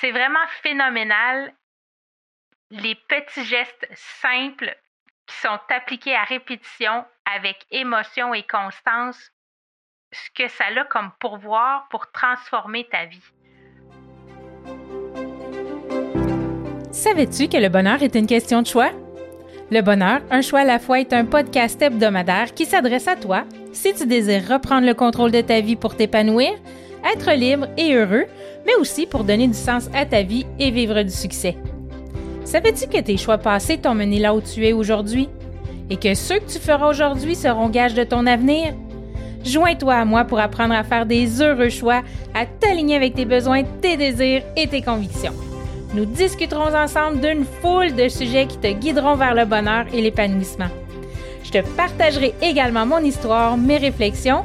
C'est vraiment phénoménal les petits gestes simples qui sont appliqués à répétition avec émotion et constance, ce que ça a comme pourvoir pour transformer ta vie. Savais-tu que le bonheur est une question de choix? Le bonheur, un choix à la fois est un podcast hebdomadaire qui s'adresse à toi si tu désires reprendre le contrôle de ta vie pour t'épanouir, être libre et heureux, mais aussi pour donner du sens à ta vie et vivre du succès. Savais-tu que tes choix passés t'ont mené là où tu es aujourd'hui? Et que ceux que tu feras aujourd'hui seront gages de ton avenir? Joins-toi à moi pour apprendre à faire des heureux choix, à t'aligner avec tes besoins, tes désirs et tes convictions. Nous discuterons ensemble d'une foule de sujets qui te guideront vers le bonheur et l'épanouissement. Je te partagerai également mon histoire, mes réflexions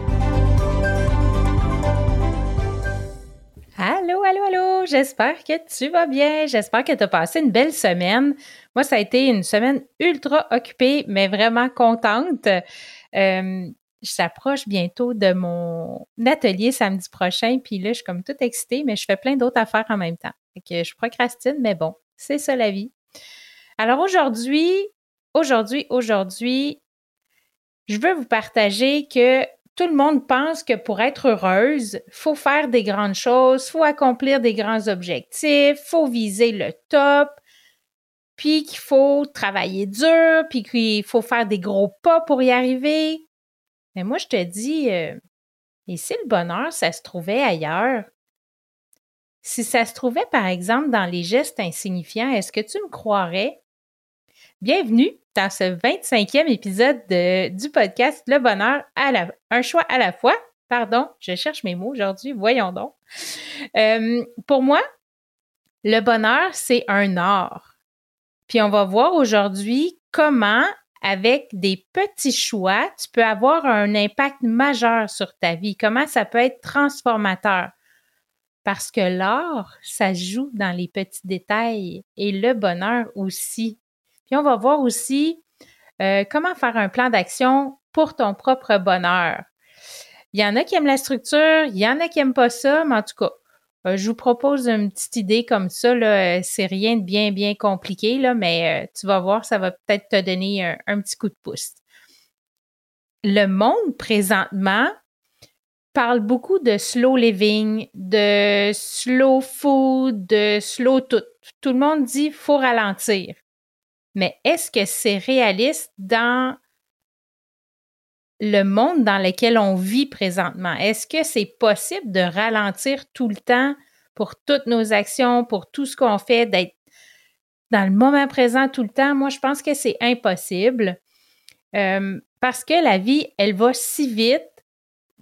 Allô, allô, j'espère que tu vas bien, j'espère que tu as passé une belle semaine. Moi, ça a été une semaine ultra occupée, mais vraiment contente. Euh, j'approche bientôt de mon atelier samedi prochain, puis là, je suis comme toute excitée, mais je fais plein d'autres affaires en même temps. que je procrastine, mais bon, c'est ça la vie. Alors aujourd'hui, aujourd'hui, aujourd'hui, je veux vous partager que tout le monde pense que pour être heureuse, faut faire des grandes choses, faut accomplir des grands objectifs, faut viser le top, puis qu'il faut travailler dur, puis qu'il faut faire des gros pas pour y arriver. Mais moi, je te dis, euh, et si le bonheur, ça se trouvait ailleurs? Si ça se trouvait, par exemple, dans les gestes insignifiants, est-ce que tu me croirais? Bienvenue dans ce 25e épisode du podcast Le bonheur à la, un choix à la fois. Pardon, je cherche mes mots aujourd'hui, voyons donc. Euh, pour moi, le bonheur, c'est un art. Puis on va voir aujourd'hui comment, avec des petits choix, tu peux avoir un impact majeur sur ta vie, comment ça peut être transformateur. Parce que l'art, ça joue dans les petits détails et le bonheur aussi. Puis on va voir aussi euh, comment faire un plan d'action pour ton propre bonheur. Il y en a qui aiment la structure, il y en a qui n'aiment pas ça, mais en tout cas, euh, je vous propose une petite idée comme ça. C'est rien de bien, bien compliqué, là, mais euh, tu vas voir, ça va peut-être te donner un, un, petit coup de pouce. Le monde présentement parle beaucoup de slow living, de slow food, de slow tout. Tout le monde dit faut ralentir. Mais est-ce que c'est réaliste dans le monde dans lequel on vit présentement? Est-ce que c'est possible de ralentir tout le temps pour toutes nos actions, pour tout ce qu'on fait, d'être dans le moment présent tout le temps? Moi, je pense que c'est impossible euh, parce que la vie, elle va si vite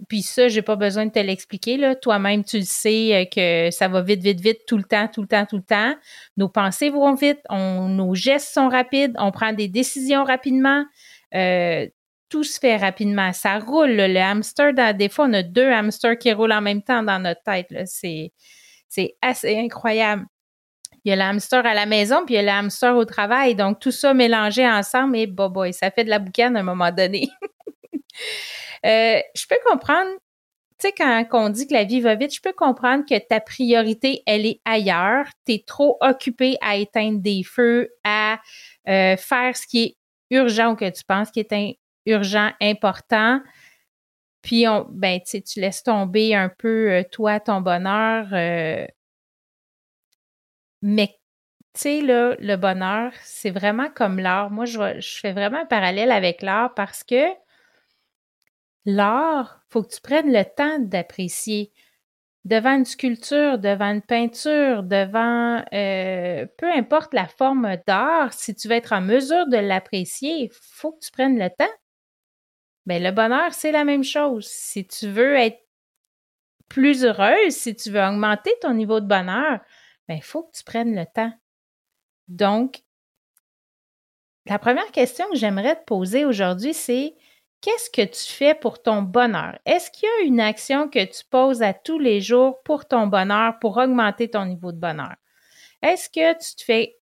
puis ça, j'ai pas besoin de te l'expliquer. Là. Toi-même, tu le sais euh, que ça va vite, vite, vite, tout le temps, tout le temps, tout le temps. Nos pensées vont vite, nos gestes sont rapides, on prend des décisions rapidement. Euh, tout se fait rapidement. Ça roule. Le hamster, des fois, on a deux hamsters qui roulent en même temps dans notre tête. C'est, c'est assez incroyable. Il y a le hamster à la maison, puis il y a le hamster au travail. Donc, tout ça mélangé ensemble, et boy, boy, ça fait de la boucane à un moment donné. Euh, je peux comprendre, tu sais, quand on dit que la vie va vite, je peux comprendre que ta priorité, elle est ailleurs. Tu es trop occupé à éteindre des feux, à euh, faire ce qui est urgent ou que tu penses qui est urgent, important. Puis, on, ben, tu laisses tomber un peu, euh, toi, ton bonheur. mais, tu sais, là, le bonheur, c'est vraiment comme l'art. Moi, je, je fais vraiment un parallèle avec l'art parce que L'art, faut que tu prennes le temps d'apprécier. Devant une sculpture, devant une peinture, devant euh, peu importe la forme d'art, si tu veux être en mesure de l'apprécier, il faut que tu prennes le temps. Ben, le bonheur, c'est la même chose. Si tu veux être plus heureuse, si tu veux augmenter ton niveau de bonheur, il ben, faut que tu prennes le temps. Donc, la première question que j'aimerais te poser aujourd'hui, c'est qu'est-ce que tu fais pour ton bonheur? Est-ce qu'il y a une action que tu poses à tous les jours pour ton bonheur, pour augmenter ton niveau de bonheur? Est-ce que tu te fais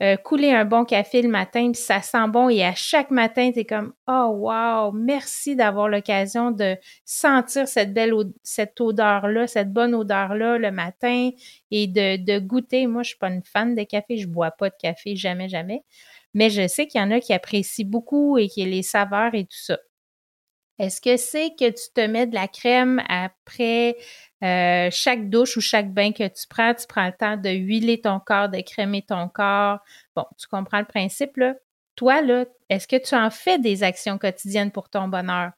euh, couler un bon café le matin, puis ça sent bon et à chaque matin, tu es comme Oh wow, merci d'avoir l'occasion de sentir cette belle cette odeur-là, cette bonne odeur-là le matin et de, goûter. Moi, je suis pas une fan de café, je bois pas de café, jamais, jamais. Mais je sais qu'il y en a qui apprécient beaucoup et qui les saveurs et tout ça. Est-ce que c'est que tu te mets de la crème après euh, chaque douche ou chaque bain que tu prends, tu prends le temps de huiler ton corps, de crémer ton corps? Bon, tu comprends le principe, là. Toi, là, est-ce que tu en fais des actions quotidiennes pour ton bonheur?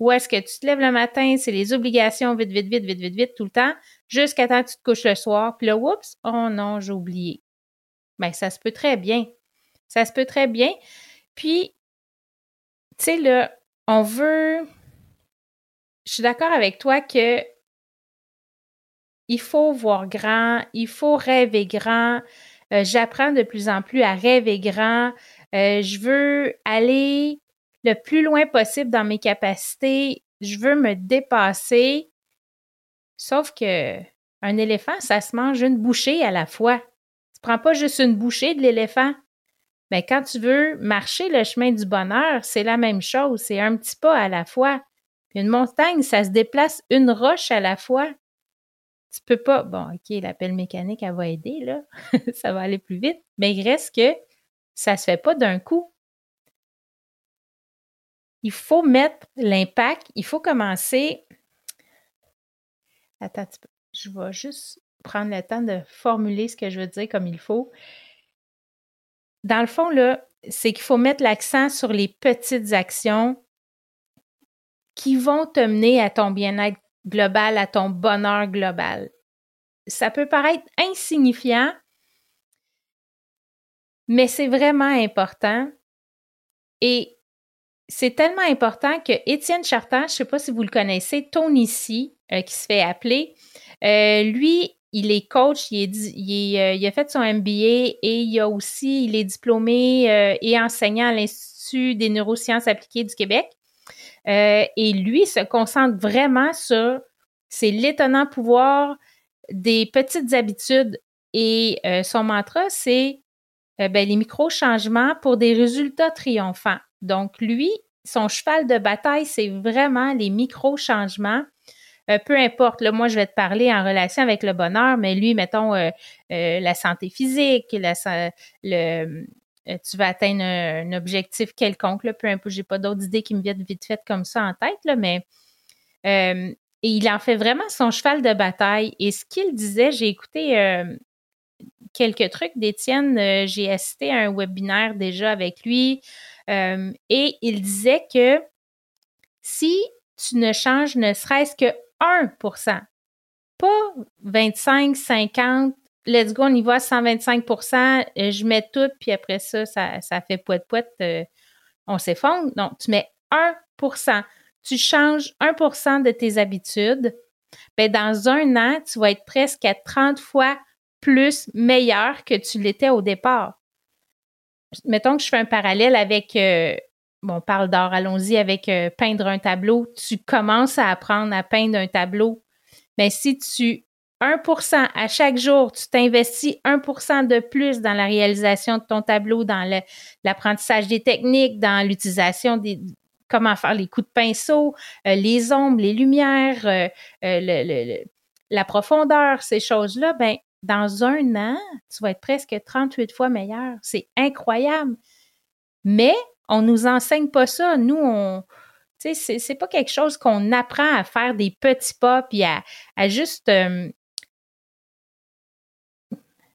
Ou est-ce que tu te lèves le matin, c'est les obligations vite, vite, vite, vite, vite, vite, tout le temps, jusqu'à temps que tu te couches le soir, puis là, oups, oh non, j'ai oublié. Bien, ça se peut très bien. Ça se peut très bien. Puis, tu sais, là, on veut. Je suis d'accord avec toi que il faut voir grand, il faut rêver grand. Euh, j'apprends de plus en plus à rêver grand. Euh, je veux aller le plus loin possible dans mes capacités. Je veux me dépasser. Sauf que un éléphant, ça se mange une bouchée à la fois. Tu prends pas juste une bouchée de l'éléphant. Mais quand tu veux marcher le chemin du bonheur, c'est la même chose. C'est un petit pas à la fois. une montagne, ça se déplace une roche à la fois tu peux pas. Bon, OK, l'appel mécanique, elle va aider, là. ça va aller plus vite. Mais il reste que ça se fait pas d'un coup. Il faut mettre l'impact, il faut commencer. Attends, je vais juste prendre le temps de formuler ce que je veux dire comme il faut. Dans le fond, là, c'est qu'il faut mettre l'accent sur les petites actions qui vont te mener à ton bien-être global, à ton bonheur global. Ça peut paraître insignifiant, mais c'est vraiment important. Et c'est tellement important que Étienne Chartrand, je ne sais pas si vous le connaissez, Tony euh, qui se fait appeler, euh, lui, il est coach, il, euh, a fait son MBA et il a aussi, il est diplômé et enseignant à l'Institut des neurosciences appliquées du Québec. Euh, et lui se concentre vraiment sur c'est l'étonnant pouvoir des petites habitudes. Et euh, son mantra, c'est euh, ben, les micro-changements pour des résultats triomphants. Donc, lui, son cheval de bataille, c'est vraiment les micro-changements. Peu importe, là, moi, je vais te parler en relation avec le bonheur, mais lui, mettons, la santé physique, la, euh, tu vas atteindre un, objectif quelconque, là, peu importe, j'ai pas d'autres idées qui me viennent vite fait comme ça en tête, mais euh, il en fait vraiment son cheval de bataille. Et ce qu'il disait, j'ai écouté euh, quelques trucs d'Étienne, j'ai assisté à un webinaire déjà avec lui, et il disait que si tu ne changes ne serait-ce que 1%, pas 25, 50, let's go, on y va à 125% euh, je mets tout, puis après ça, ça, fait poète-poète, euh, on s'effondre. Non, tu mets 1% Tu changes 1% de tes habitudes. Bien, dans un an, tu vas être presque à 30 fois plus meilleur que tu l'étais au départ. Mettons que je fais un parallèle avec, euh, on parle d'art, allons-y avec peindre un tableau. Tu commences à apprendre à peindre un tableau. Mais si tu 1% à chaque jour, tu t'investis 1% de plus dans la réalisation de ton tableau, dans l'apprentissage des techniques, dans l'utilisation des comment faire les coups de pinceau, euh, les ombres, les lumières, euh, euh, la profondeur, ces choses-là, ben dans un an, tu vas être presque 38 fois meilleur. C'est incroyable. Mais on nous enseigne pas ça. Nous, on, sais, c'est pas quelque chose qu'on apprend à faire des petits pas puis à, juste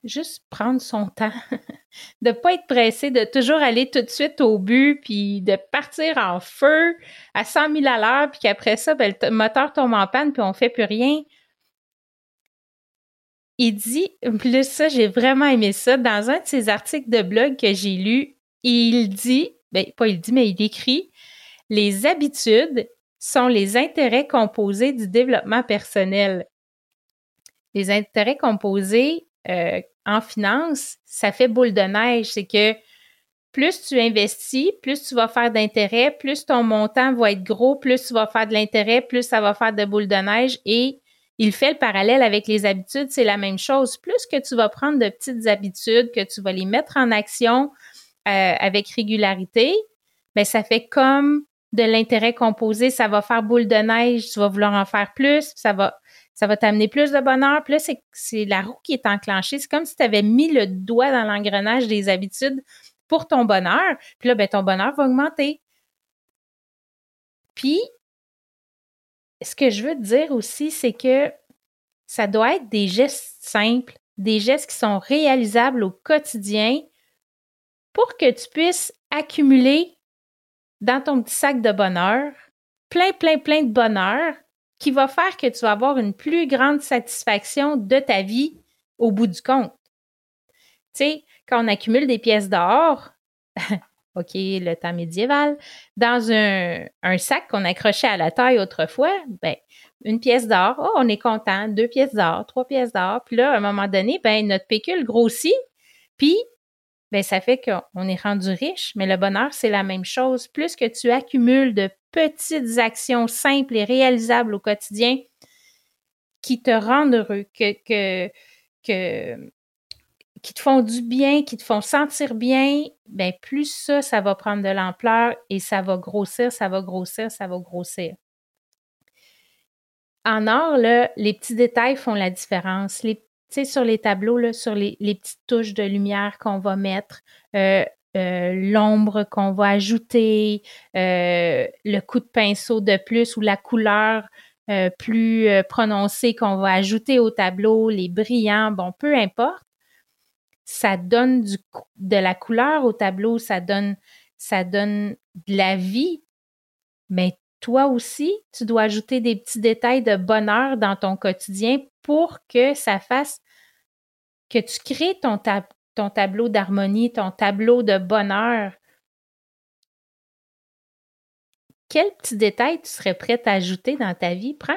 juste prendre son temps, de pas être pressé, de toujours aller tout de suite au but, puis de partir en feu à 100 000 à l'heure, puis qu'après ça, ben, le moteur tombe en panne, puis on fait plus rien. Il dit, plus ça, j'ai vraiment aimé ça, dans un de ses articles de blog que j'ai lu, il dit, ben, pas il dit, mais il écrit, les habitudes sont les intérêts composés du développement personnel. Les intérêts composés, euh, en finance, ça fait boule de neige. C'est que plus tu investis, plus tu vas faire d'intérêt, plus ton montant va être gros, plus tu vas faire de l'intérêt, plus ça va faire de boule de neige. Et il fait le parallèle avec les habitudes, c'est la même chose. Plus que tu vas prendre de petites habitudes, que tu vas les mettre en action euh, avec régularité, mais ben, ça fait comme de l'intérêt composé, ça va faire boule de neige, tu vas vouloir en faire plus, ça va ça va t'amener plus de bonheur. Puis là, c'est la roue qui est enclenchée. C'est comme si tu avais mis le doigt dans l'engrenage des habitudes pour ton bonheur. Puis là, ben, ton bonheur va augmenter. Puis, ce que je veux te dire aussi, c'est que ça doit être des gestes simples, des gestes qui sont réalisables au quotidien pour que tu puisses accumuler dans ton petit sac de bonheur plein, plein, plein de bonheur qui va faire que tu vas avoir une plus grande satisfaction de ta vie au bout du compte. Tu sais, quand on accumule des pièces d'or, OK, le temps médiéval, dans un, sac qu'on accrochait à la taille autrefois, ben, une pièce d'or, oh, on est content, deux pièces d'or, trois pièces d'or, puis là, à un moment donné, ben, notre pécule grossit, puis ben, ça fait qu'on est rendu riche, mais le bonheur, c'est la même chose. Plus que tu accumules de petites actions simples et réalisables au quotidien qui te rendent heureux, que, qui te font du bien, qui te font sentir bien, ben plus ça, ça va prendre de l'ampleur et ça va grossir, ça va grossir, ça va grossir. En or, les petits détails font la différence. Les, sur les tableaux, sur les, petites touches de lumière qu'on va mettre, euh, euh, l'ombre qu'on va ajouter, euh, le coup de pinceau de plus ou la couleur plus prononcée qu'on va ajouter au tableau, les brillants, bon, peu importe ça donne du, de la couleur au tableau, ça donne, ça donne de la vie. Mais toi aussi, tu dois ajouter des petits détails de bonheur dans ton quotidien pour que ça fasse que tu crées ton, tableau d'harmonie, ton tableau de bonheur. Quel petit détail tu serais prête à ajouter dans ta vie? Prends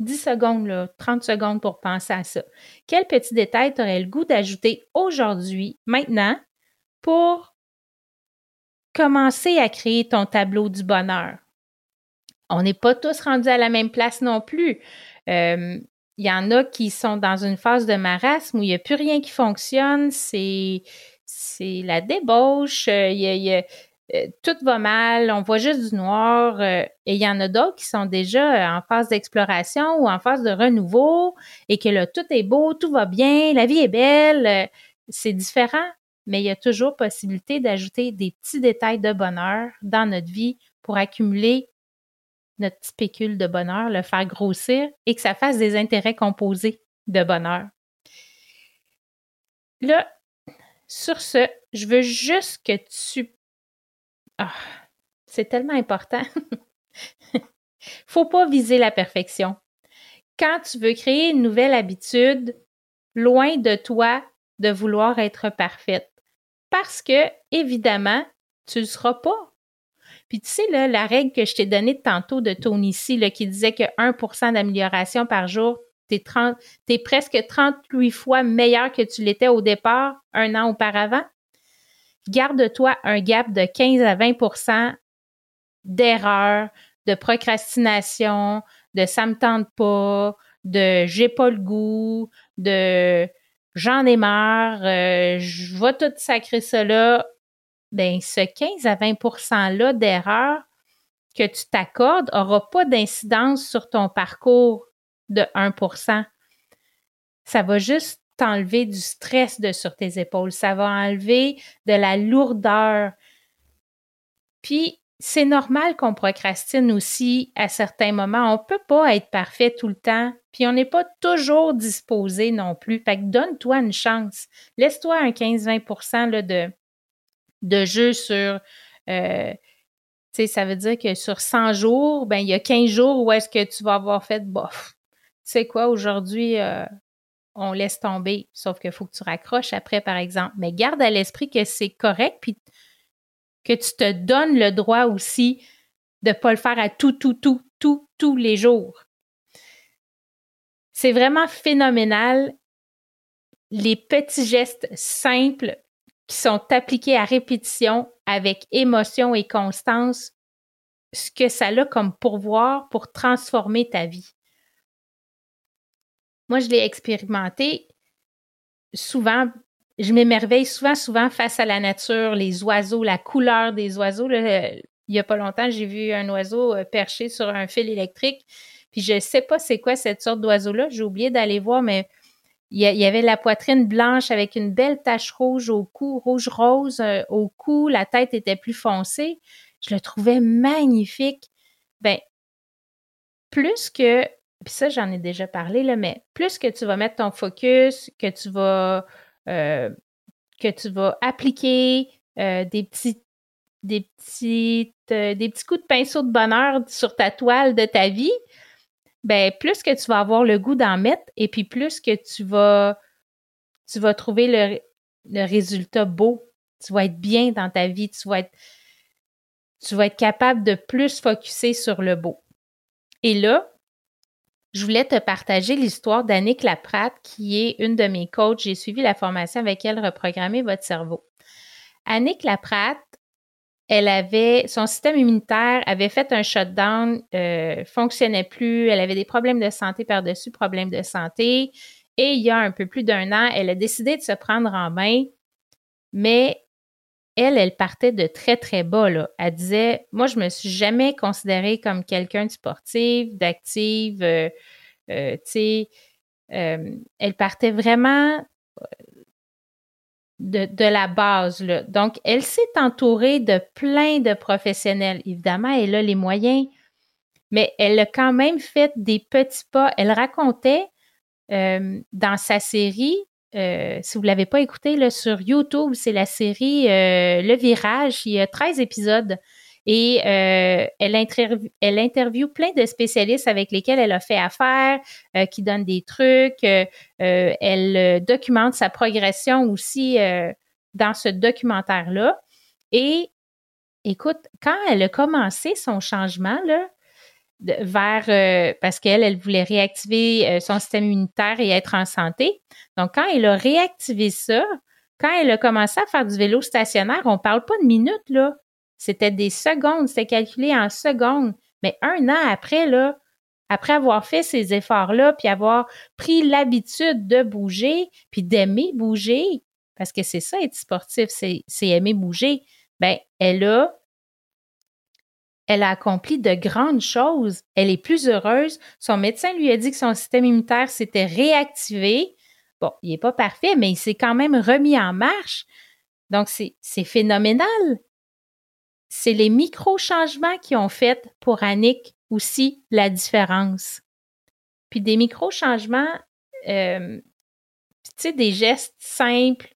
10 secondes, là, 30 secondes pour penser à ça. Quel petit détail tu aurais le goût d'ajouter aujourd'hui, maintenant, pour commencer à créer ton tableau du bonheur? On n'est pas tous rendus à la même place non plus. Euh, il y en a qui sont dans une phase de marasme où il n'y a plus rien qui fonctionne, c'est, la débauche, il y a euh, tout va mal, on voit juste du noir. Euh, et il y en a d'autres qui sont déjà en phase d'exploration ou en phase de renouveau et que là, tout est beau, tout va bien, la vie est belle. Euh, c'est différent, mais il y a toujours possibilité d'ajouter des petits détails de bonheur dans notre vie pour accumuler notre petit de bonheur, le faire grossir et que ça fasse des intérêts composés de bonheur. Là, sur ce, je veux juste que tu ah, c'est tellement important. Faut pas viser la perfection. Quand tu veux créer une nouvelle habitude, loin de toi de vouloir être parfaite. Parce que, évidemment, tu ne seras pas. Puis tu sais, là, la règle que je t'ai donnée tantôt de Tony ici, qui disait que 1% d'amélioration par jour, tu es, es, presque 38 fois meilleur que tu l'étais au départ un an auparavant garde-toi un gap de 15 à 20% d'erreurs, de procrastination, de ça me tente pas, de j'ai pas le goût, de j'en ai marre, euh, je vais tout sacrer cela. Ben, ce 15 à 20 %-là d'erreurs que tu t'accordes n'aura pas d'incidence sur ton parcours de 1% Ça va juste t'enlever du stress sur tes épaules, ça va enlever de la lourdeur. Puis, c'est normal qu'on procrastine aussi à certains moments. On ne peut pas être parfait tout le temps, puis on n'est pas toujours disposé non plus. Fait que donne-toi une chance. Laisse-toi un 15-20% de, de jeu sur. Euh, tu sais, ça veut dire que sur 100 jours, ben il y a 15 jours où est-ce que tu vas avoir fait bof. Tu sais quoi, aujourd'hui, euh, on laisse tomber. Sauf qu'il faut que tu raccroches après, par exemple. Mais garde à l'esprit que c'est correct, puis que tu te donnes le droit aussi de ne pas le faire à tout, tout, tout, tout, tous les jours. C'est vraiment phénoménal les petits gestes simples qui sont appliqués à répétition avec émotion et constance, ce que ça a comme pourvoir pour transformer ta vie. Moi, je l'ai expérimenté souvent. Je m'émerveille souvent, souvent face à la nature, les oiseaux, la couleur des oiseaux. il n'y a pas longtemps, j'ai vu un oiseau euh, perché sur un fil électrique. Puis je ne sais pas c'est quoi cette sorte d'oiseau-là. J'ai oublié d'aller voir, mais il y, avait la poitrine blanche avec une belle tache rouge au cou, rouge-rose euh, au cou. La tête était plus foncée. Je le trouvais magnifique. Ben, plus que, puis ça, j'en ai déjà parlé, là, mais plus que tu vas mettre ton focus, que tu vas, euh, que tu vas appliquer euh, des petits des petites, des petits coups de pinceau de bonheur sur ta toile de ta vie, ben plus que tu vas avoir le goût d'en mettre et puis plus que tu vas tu vas trouver le, le résultat beau. Tu vas être bien dans ta vie, tu vas être tu vas être capable de plus focuser sur le beau. Et là, je voulais te partager l'histoire d'Annick Laprate, qui est une de mes coachs. J'ai suivi la formation avec elle, Reprogrammer votre cerveau. Annick Laprate, elle avait, son système immunitaire avait fait un shutdown, euh, fonctionnait plus, elle avait des problèmes de santé par-dessus problèmes de santé. Et il y a un peu plus d'un an, elle a décidé de se prendre en main, mais elle, elle partait de très, très bas. Elle disait, moi, je me suis jamais considérée comme quelqu'un de sportif, d'active, euh, euh, tu elle partait vraiment de, la base. Donc, elle s'est entourée de plein de professionnels. Évidemment, elle a les moyens, mais elle a quand même fait des petits pas. Elle racontait euh, dans sa série, euh, si vous ne l'avez pas écouté sur YouTube, c'est la série euh, Le Virage. Il y a 13 épisodes. Et euh, elle, elle interviewe plein de spécialistes avec lesquels elle a fait affaire, euh, qui donnent des trucs. Euh, elle documente sa progression aussi dans ce documentaire-là. Et écoute, quand elle a commencé son changement, là, vers parce qu'elle, elle voulait réactiver son système immunitaire et être en santé. Donc, quand elle a réactivé ça, quand elle a commencé à faire du vélo stationnaire, on parle pas de minutes, là. C'était des secondes, c'était calculé en secondes. Mais un an après, après avoir fait ces efforts-là, puis avoir pris l'habitude de bouger, puis d'aimer bouger, parce que c'est ça être sportif, c'est aimer bouger, ben elle a elle a accompli de grandes choses. Elle est plus heureuse. Son médecin lui a dit que son système immunitaire s'était réactivé. Bon, il n'est pas parfait, mais il s'est quand même remis en marche. Donc, c'est phénoménal c'est les micro-changements qui ont fait pour Annick aussi la différence. Puis des micro-changements, euh, tu sais, des gestes simples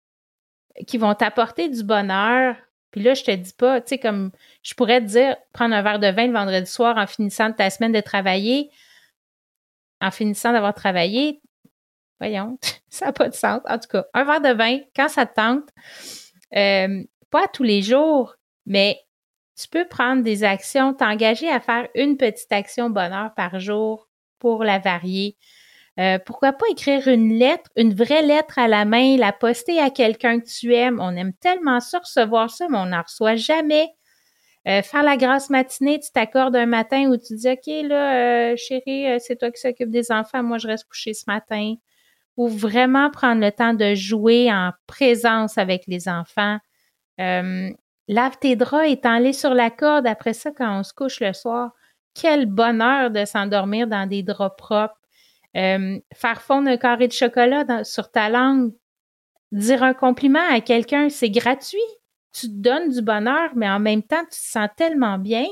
qui vont t'apporter du bonheur. Puis là, je te dis pas, tu sais, comme je pourrais te dire, prendre un verre de vin le vendredi soir en finissant de ta semaine de travailler, en finissant d'avoir travaillé, voyons, ça n'a pas de sens. En tout cas, un verre de vin, quand ça te tente, euh, pas tous les jours, mais tu peux prendre des actions, t'engager à faire une petite action bonheur par jour pour la varier. Euh, pourquoi pas écrire une lettre, une vraie lettre à la main, la poster à quelqu'un que tu aimes. On aime tellement ça, recevoir ça, mais on n'en reçoit jamais. Euh, faire la grasse matinée, tu t'accordes un matin où tu dis OK, là, euh, chérie, c'est toi qui s'occupe des enfants, moi je reste couché ce matin. Ou vraiment prendre le temps de jouer en présence avec les enfants. Lave tes draps et t'en sur la corde après ça quand on se couche le soir. Quel bonheur de s'endormir dans des draps propres. Euh, faire fondre un carré de chocolat sur ta langue. Dire un compliment à quelqu'un, c'est gratuit. Tu te donnes du bonheur, mais en même temps, tu te sens tellement bien.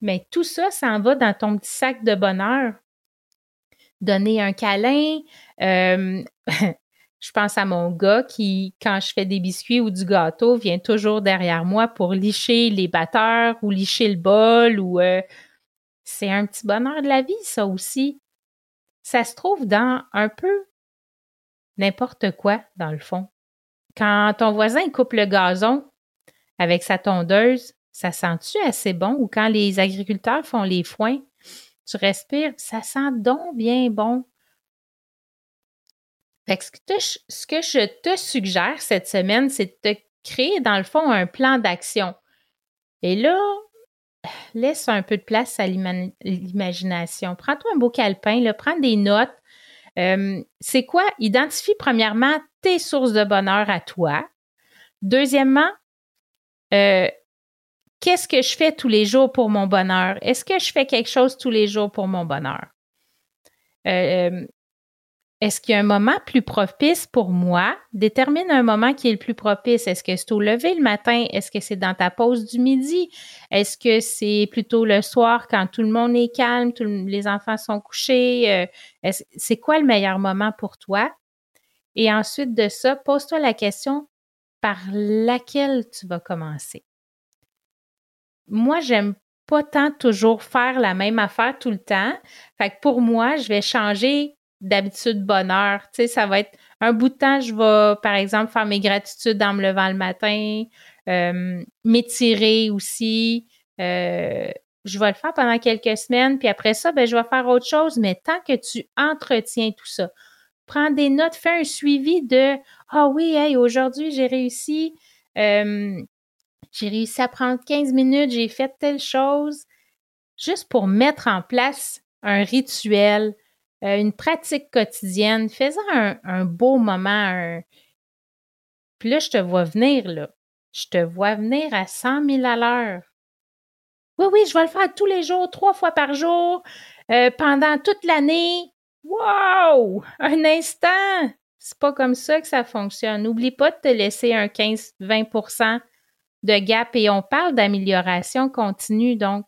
Mais tout ça, ça en va dans ton petit sac de bonheur. Donner un câlin, euh, Je pense à mon gars qui, quand je fais des biscuits ou du gâteau, vient toujours derrière moi pour licher les batteurs ou licher le bol ou euh, c'est un petit bonheur de la vie, ça aussi. Ça se trouve dans un peu n'importe quoi, dans le fond. Quand ton voisin coupe le gazon avec sa tondeuse, ça sent-tu assez bon? Ou quand les agriculteurs font les foins, tu respires, ça sent donc bien bon. Ce que je te suggère cette semaine, c'est de créer, dans le fond, un plan d'action. Et là, laisse un peu de place à l'imagination. Prends-toi un beau calepin, là, prends des notes. Euh, c'est quoi? Identifie premièrement tes sources de bonheur à toi. Deuxièmement, euh, qu'est-ce que je fais tous les jours pour mon bonheur? Est-ce que je fais quelque chose tous les jours pour mon bonheur? Euh, est-ce qu'il y a un moment plus propice pour moi? Détermine un moment qui est le plus propice. Est-ce que c'est au lever le matin? Est-ce que c'est dans ta pause du midi? Est-ce que c'est plutôt le soir quand tout le monde est calme, les enfants sont couchés? Euh, c'est quoi le meilleur moment pour toi? Et ensuite de ça, pose-toi la question par laquelle tu vas commencer? Moi, j'aime pas tant toujours faire la même affaire tout le temps. Fait que pour moi, je vais changer d'habitude bonheur. Tu sais, ça va être un bout de temps, je vais, par exemple, faire mes gratitudes en me levant le matin, euh, m'étirer aussi. Euh, je vais le faire pendant quelques semaines, puis après ça, ben, je vais faire autre chose, mais tant que tu entretiens tout ça, prends des notes, fais un suivi de Ah oui, hey, aujourd'hui, j'ai réussi, euh, j'ai réussi à prendre 15 minutes, j'ai fait telle chose, juste pour mettre en place un rituel, euh, une pratique quotidienne, faisant un, beau moment. Puis là, je te vois venir, là. Je te vois venir à 100 000 à l'heure. Oui, oui, je vais le faire tous les jours, trois fois par jour, euh, pendant toute l'année. Wow! Un instant! C'est pas comme ça que ça fonctionne. N'oublie pas de te laisser un 15-20% de gap et on parle d'amélioration continue. Donc,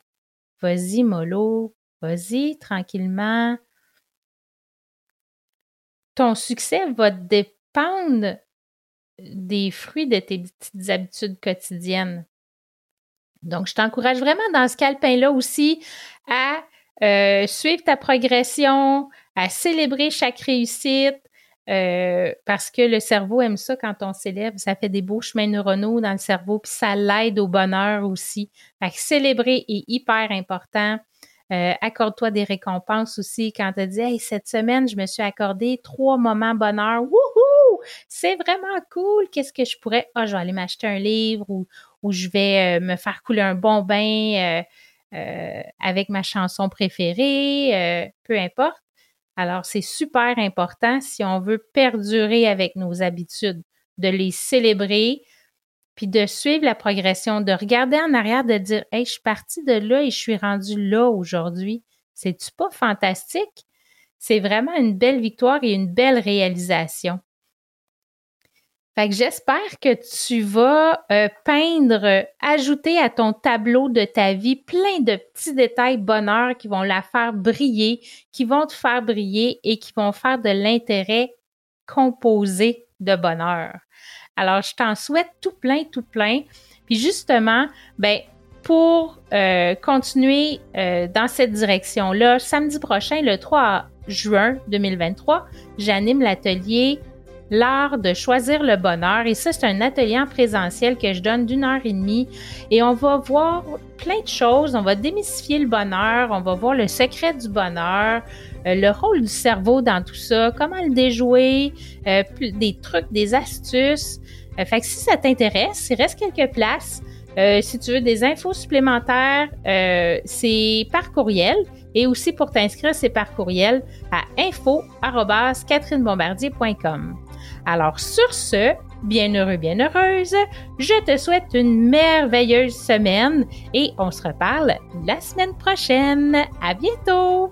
vas-y, mollo, vas-y, tranquillement ton succès va dépendre des fruits de tes petites habitudes quotidiennes. Donc, je t'encourage vraiment dans ce calepin-là aussi à euh, suivre ta progression, à célébrer chaque réussite, euh, parce que le cerveau aime ça quand on célèbre, ça fait des beaux chemins neuronaux dans le cerveau, puis ça l'aide au bonheur aussi. Fait célébrer est hyper important. Euh, accorde-toi des récompenses aussi quand tu dis Hey, cette semaine, je me suis accordé trois moments bonheur. Wouhou! C'est vraiment cool. Qu'est-ce que je pourrais? Ah, je vais aller m'acheter un livre ou, je vais euh, me faire couler un bon bain euh, avec ma chanson préférée, peu importe. Alors, c'est super important si on veut perdurer avec nos habitudes, de les célébrer, puis de suivre la progression, de regarder en arrière, de dire Hey, je suis partie de là et je suis rendue là aujourd'hui. C'est-tu pas fantastique? C'est vraiment une belle victoire et une belle réalisation. Fait que j'espère que tu vas euh, peindre, ajouter à ton tableau de ta vie plein de petits détails bonheur qui vont la faire briller, qui vont te faire briller et qui vont faire de l'intérêt composé de bonheur. Alors, je t'en souhaite tout plein, tout plein. Puis justement, ben, pour euh, continuer euh, dans cette direction-là, samedi prochain, le 3 juin 2023, j'anime l'atelier L'art de choisir le bonheur. Et ça, c'est un atelier en présentiel que je donne d'une heure et demie. Et on va voir plein de choses. On va démystifier le bonheur. On va voir le secret du bonheur. Euh, le rôle du cerveau dans tout ça, comment le déjouer, euh, des trucs, des astuces. Euh, fait si ça t'intéresse, il reste quelques places. si tu veux des infos supplémentaires, c'est par courriel. Et aussi pour t'inscrire, c'est par courriel à info.catherinebombardier.com. Alors sur ce, bien heureux, bien heureuse, je te souhaite une merveilleuse semaine et on se reparle la semaine prochaine. À bientôt!